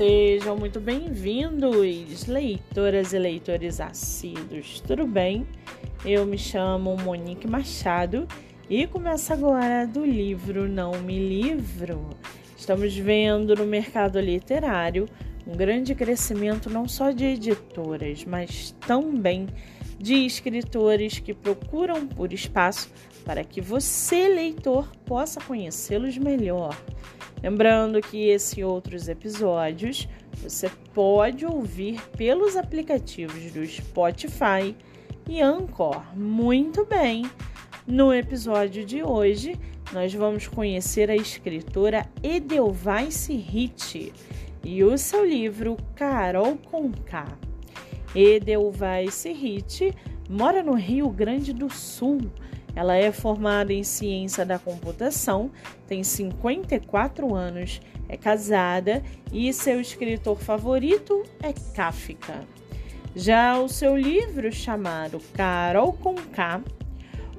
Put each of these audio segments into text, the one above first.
Sejam muito bem-vindos, leitoras e leitores assíduos, tudo bem? Eu me chamo Monique Machado e começa agora do livro Não Me Livro. Estamos vendo no mercado literário um grande crescimento não só de editoras, mas também de escritores que procuram por espaço para que você, leitor, possa conhecê-los melhor. Lembrando que esse e outros episódios você pode ouvir pelos aplicativos do Spotify e Anchor. Muito bem! No episódio de hoje, nós vamos conhecer a escritora Edelweiss Ritt e o seu livro Carol Conká. Edelweiss Ritt mora no Rio Grande do Sul ela é formada em ciência da computação, tem 54 anos, é casada e seu escritor favorito é Kafka. Já o seu livro chamado Carol com K,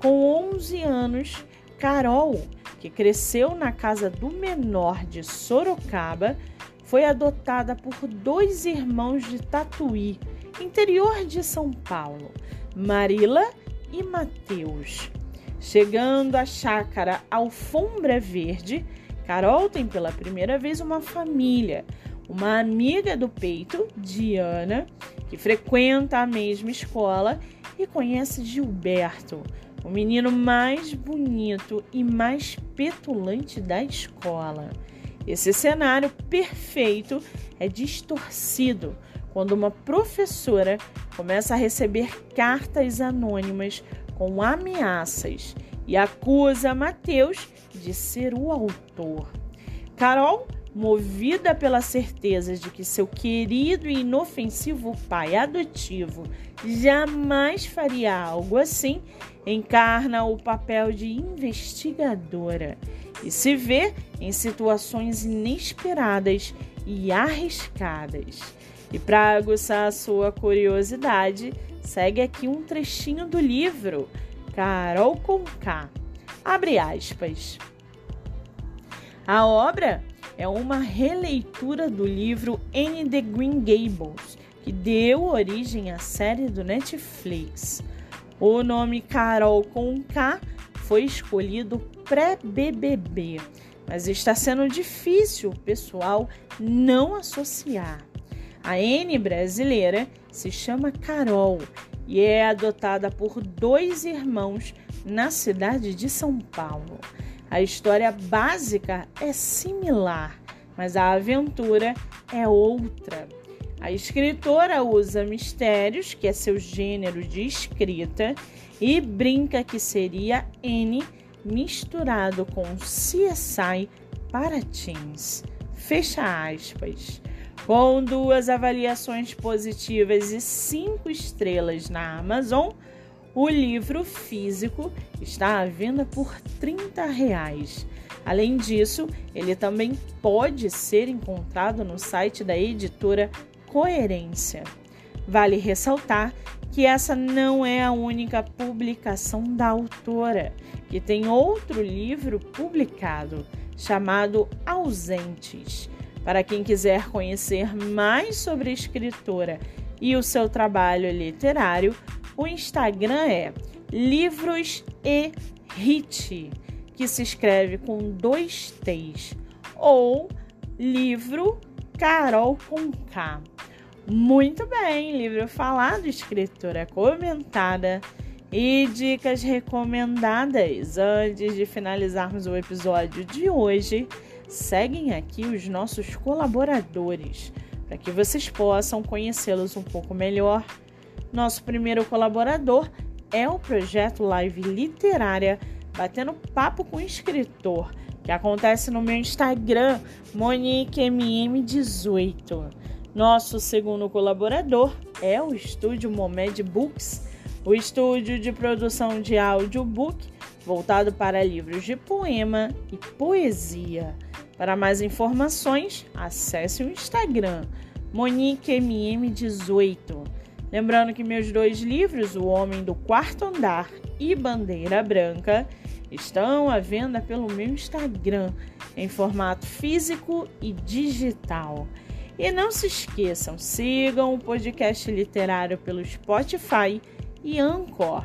com 11 anos, Carol, que cresceu na casa do menor de Sorocaba, foi adotada por dois irmãos de Tatuí, interior de São Paulo, Marila e Mateus. Chegando à chácara Alfombra Verde, Carol tem pela primeira vez uma família, uma amiga do peito, Diana, que frequenta a mesma escola e conhece Gilberto, o menino mais bonito e mais petulante da escola. Esse cenário perfeito é distorcido quando uma professora começa a receber cartas anônimas com ameaças e acusa Mateus de ser o autor. Carol, movida pela certeza de que seu querido e inofensivo pai adotivo jamais faria algo assim, encarna o papel de investigadora e se vê em situações inesperadas e arriscadas. E para aguçar a sua curiosidade, segue aqui um trechinho do livro Carol com K. Abre aspas. A obra é uma releitura do livro Anne the Green Gables, que deu origem à série do Netflix. O nome Carol com K foi escolhido pré-BBB, mas está sendo difícil o pessoal não associar. A N brasileira se chama Carol e é adotada por dois irmãos na cidade de São Paulo. A história básica é similar, mas a aventura é outra. A escritora usa mistérios, que é seu gênero de escrita, e brinca que seria N misturado com CSI para teens. Fecha aspas. Com duas avaliações positivas e cinco estrelas na Amazon, o livro físico está à venda por 30 reais. Além disso, ele também pode ser encontrado no site da editora Coerência. Vale ressaltar que essa não é a única publicação da autora, que tem outro livro publicado chamado Ausentes para quem quiser conhecer mais sobre a escritora e o seu trabalho literário, o Instagram é Livros e Hit, que se escreve com dois T's, ou Livro Carol com K. Muito bem, livro falado, escritora comentada e dicas recomendadas. Antes de finalizarmos o episódio de hoje, seguem aqui os nossos colaboradores para que vocês possam conhecê-los um pouco melhor. Nosso primeiro colaborador é o projeto Live Literária Batendo Papo com o Escritor, que acontece no meu Instagram, MoniqueMM18. Nosso segundo colaborador é o estúdio Momed Books, o estúdio de produção de audiobook voltado para livros de poema e poesia. Para mais informações, acesse o Instagram MoniqueMM18. Lembrando que meus dois livros, O Homem do Quarto Andar e Bandeira Branca, estão à venda pelo meu Instagram em formato físico e digital. E não se esqueçam, sigam o podcast literário pelo Spotify e Anchor